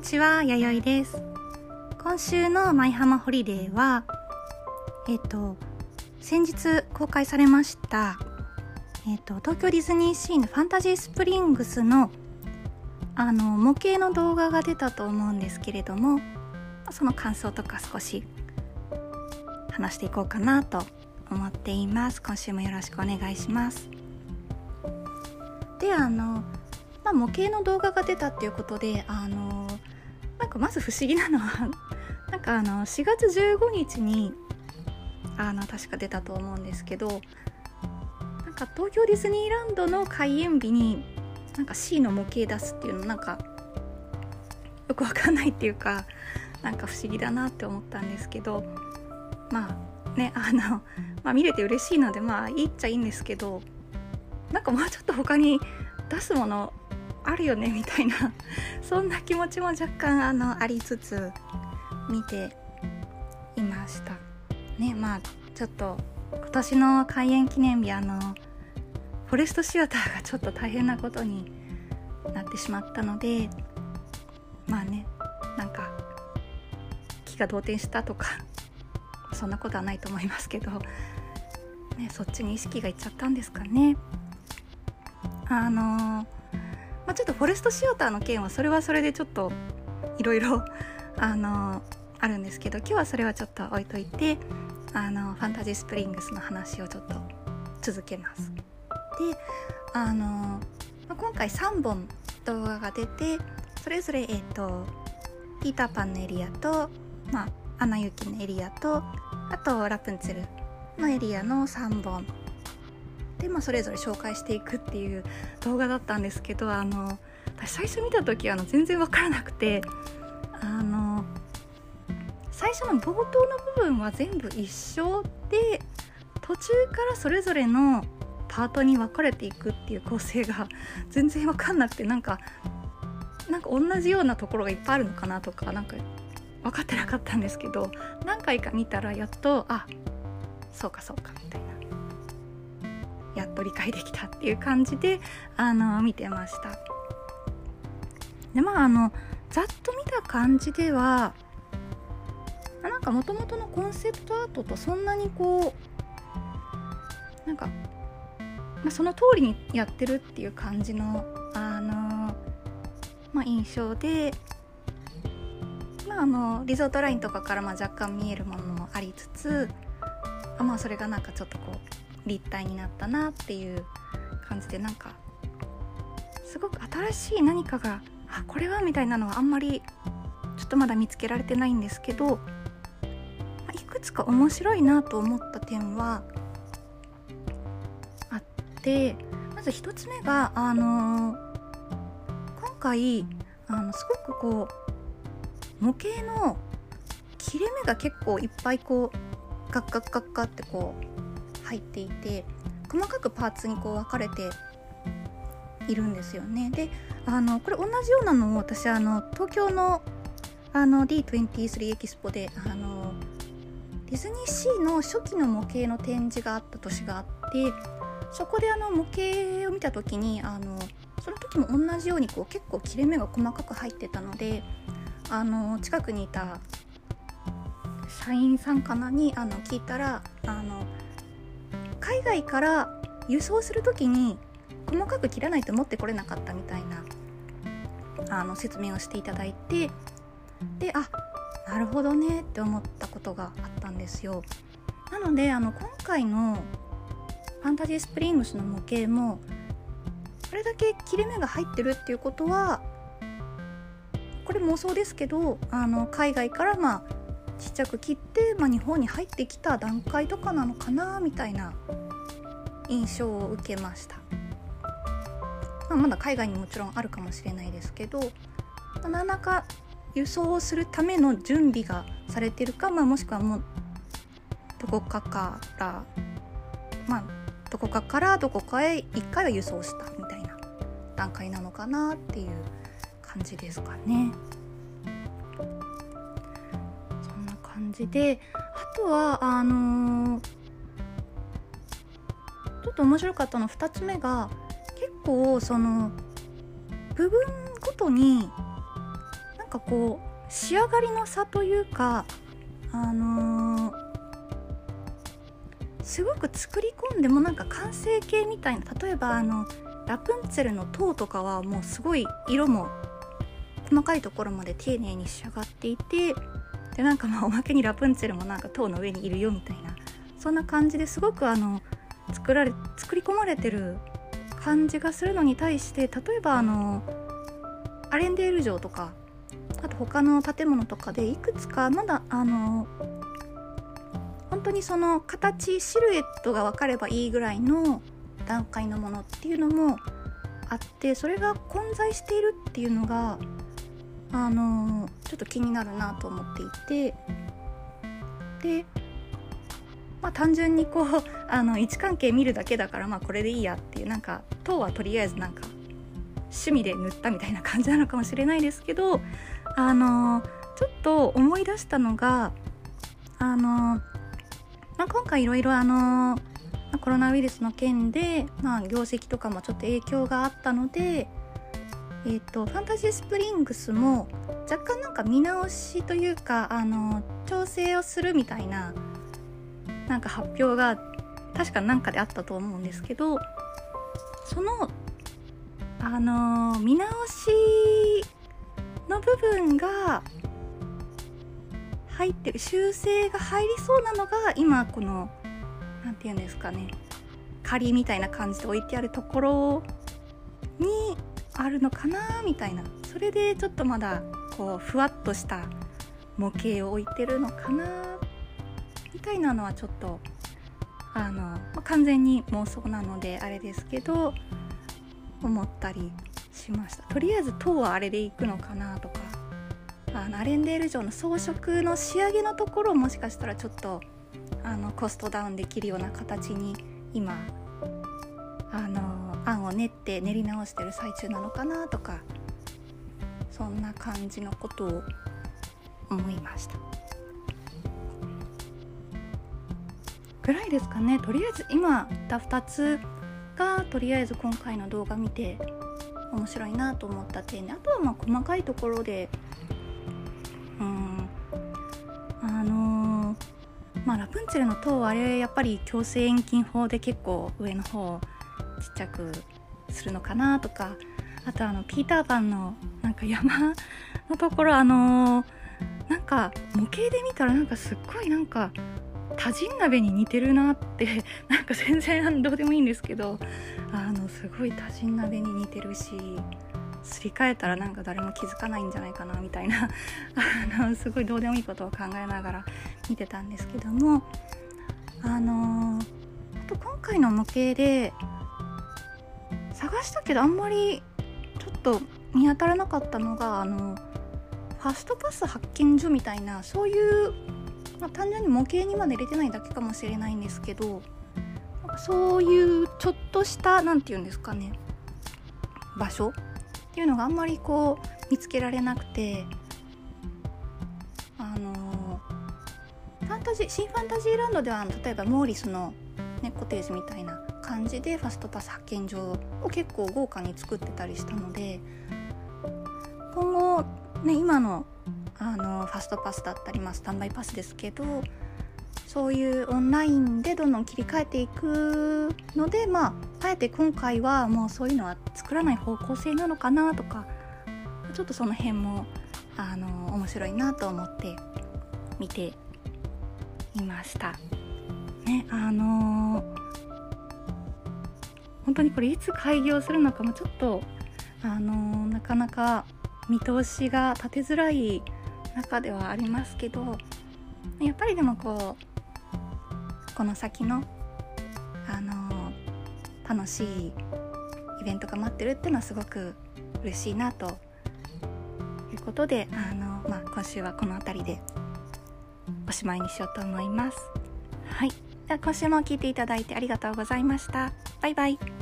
にちは、やよいです。今週の舞浜ホリデーは、えっ、と、先日公開されました、えっ、と、東京ディズニーシーのファンタジースプリングスの、あの、模型の動画が出たと思うんですけれども、その感想とか少し話していこうかなと思っています。今週もよろしくお願いします。で、あの、まあ、模型の動画が出たっていうことであのかまず不思議なのは なんかあの4月15日にあの確か出たと思うんですけどなんか東京ディズニーランドの開園日になんか C の模型出すっていうのなんかよくわかんないっていうかなんか不思議だなって思ったんですけどまあねあの、まあ、見れて嬉しいのでまあいいっちゃいいんですけどなんかもうちょっと他に出すものあるよねみたいな そんな気持ちも若干あのありつつ見ていましたねまあちょっと今年の開園記念日あのフォレストシアターがちょっと大変なことになってしまったのでまあねなんか気が動転したとか そんなことはないと思いますけど、ね、そっちに意識がいっちゃったんですかね。あのーまあ、ちょっとフォレストシアターの件はそれはそれでちょっといろいろあのあるんですけど今日はそれはちょっと置いといてあのファンタジースプリングスの話をちょっと続けます。であの、まあ、今回3本動画が出てそれぞれえっ、ー、とピーターパンのエリアと、まあ、アナ雪のエリアとあとラプンツェルのエリアの3本で、まあ、それぞれ紹介していくっていう動画だったんですけどあの私最初見た時あの全然分からなくてあの最初の冒頭の部分は全部一緒で途中からそれぞれのパートに分かれていくっていう構成が 全然分かんなくてなんかなんか同じようなところがいっぱいあるのかなとかなんか分かってなかったんですけど何回か見たらやっとあそうかそうかみたいな。やっと理解できたっていう感じであの見てました。でまああのざっと見た感じではなんかもともとのコンセプトアートとそんなにこうなんか、まあ、その通りにやってるっていう感じのあの、まあ、印象で、まあ、あのリゾートラインとかからまあ若干見えるものもありつつあまあそれがなんかちょっとこう立体になったなっていう感じでなんかすごく新しい何かがあこれはみたいなのはあんまりちょっとまだ見つけられてないんですけどいくつか面白いなと思った点はあってまず1つ目があのー、今回あのすごくこう模型の切れ目が結構いっぱいこうガッガッガッガッってこう入っていて細かくパーツにこう分かれているんですよね。であのこれ同じようなのを私あの東京のあの D23 エキスポであのディズニーシーの初期の模型の展示があった年があってそこであの模型を見た時にあのその時も同じようにこう結構切れ目が細かく入ってたのであの近くにいた社員さんかなにあの聞いたらあの海外から輸送する時に細かく切らないと持ってこれなかったみたいなあの説明をしていただいてであなるほどねって思ったことがあったんですよ。なのであの今回のファンタジースプリングスの模型もこれだけ切れ目が入ってるっていうことはこれ妄想ですけどあの海外からまあちっちゃく切って、まあ、日本に入ってきた段階とかなのかなみたいな印象を受けました、まあ、まだ海外にもちろんあるかもしれないですけど、まあ、何らか輸送するための準備がされてるか、まあ、もしくはもうどこかからまあどこかからどこかへ1回は輸送したみたいな段階なのかなっていう感じですかね。感じであとはあのー、ちょっと面白かったの2つ目が結構その部分ごとになんかこう仕上がりの差というかあのー、すごく作り込んでもなんか完成形みたいな例えばあのラプンツェルの塔とかはもうすごい色も細かいところまで丁寧に仕上がっていてでなんかまあおまけにラプンツェルもなんか塔の上にいるよみたいなそんな感じですごくあの作られ作り込まれてる感じがするのに対して例えばあのアレンデール城とかあと他の建物とかでいくつかまだあの本当にその形シルエットが分かればいいぐらいの段階のものっていうのもあってそれが混在しているっていうのがあのちょっと気になるなと思っていて。でまあ単純にこう あの位置関係見るだけだからまあこれでいいやっていうなんか塔はとりあえずなんか趣味で塗ったみたいな感じなのかもしれないですけどあのちょっと思い出したのがあの、まあ、今回いろいろあのコロナウイルスの件で、まあ、業績とかもちょっと影響があったのでえーと、ファンタジースプリングスも若干なんか見直しというかあの調整をするみたいななんか発表が確か何かであったと思うんですけどそのあの見直しの部分が入ってる修正が入りそうなのが今この何て言うんですかね仮みたいな感じで置いてあるところにあるのかなみたいな。それでちょっとまだこうふわっとした模型を置いてるのかなみたいなのはちょっとあの、まあ、完全に妄想なのであれですけど思ったりしました。とりあえず塔はあれでいくのかなとか。あのアレンデール城の装飾の仕上げのところをもしかしたらちょっとあのコストダウンできるような形に今あの練って練り直してる最中なのかなとかそんな感じのことを思いました。ぐらいですかね。とりあえず今た2つがとりあえず今回の動画見て面白いなと思った点であとはまあ細かいところでうんあのー、まあラプンツェルの塔あれやっぱり強制遠近法で結構上の方ちっちゃくするのかなとかあとあのピーターパンのなんか山 のところあのー、なんか模型で見たらなんかすっごいなんか多人鍋に似てるなって なんか全然どうでもいいんですけどあのすごい多人鍋に似てるしすり替えたらなんか誰も気づかないんじゃないかなみたいな あのすごいどうでもいいことを考えながら見てたんですけどもあのー、あと今回の模型で探したけどあんまりちょっと見当たらなかったのがあのファストパス発見所みたいなそういう、まあ、単純に模型にまで入れてないだけかもしれないんですけどそういうちょっとした何て言うんですかね場所っていうのがあんまりこう見つけられなくてあのファンタジー新ファンタジーランドでは例えばモーリスの、ね、コテージみたいな感じでファストパス発見場を結構豪華に作ってたりしたので今後ね今のあのファストパスだったり、まあ、スタンバイパスですけどそういうオンラインでどんどん切り替えていくのでまああえて今回はもうそういうのは作らない方向性なのかなとかちょっとその辺もあの面白いなと思って見ていました。ねあのー本当にこれいつ開業するのかもちょっとあのー、なかなか見通しが立てづらい中ではありますけどやっぱりでもこうこの先の、あのー、楽しいイベントが待ってるっていうのはすごく嬉しいなということで、あのー、まあ、今週はこの辺りでおしまいにしようと思います。はい。では今週も聴いていただいてありがとうございました。バイバイ。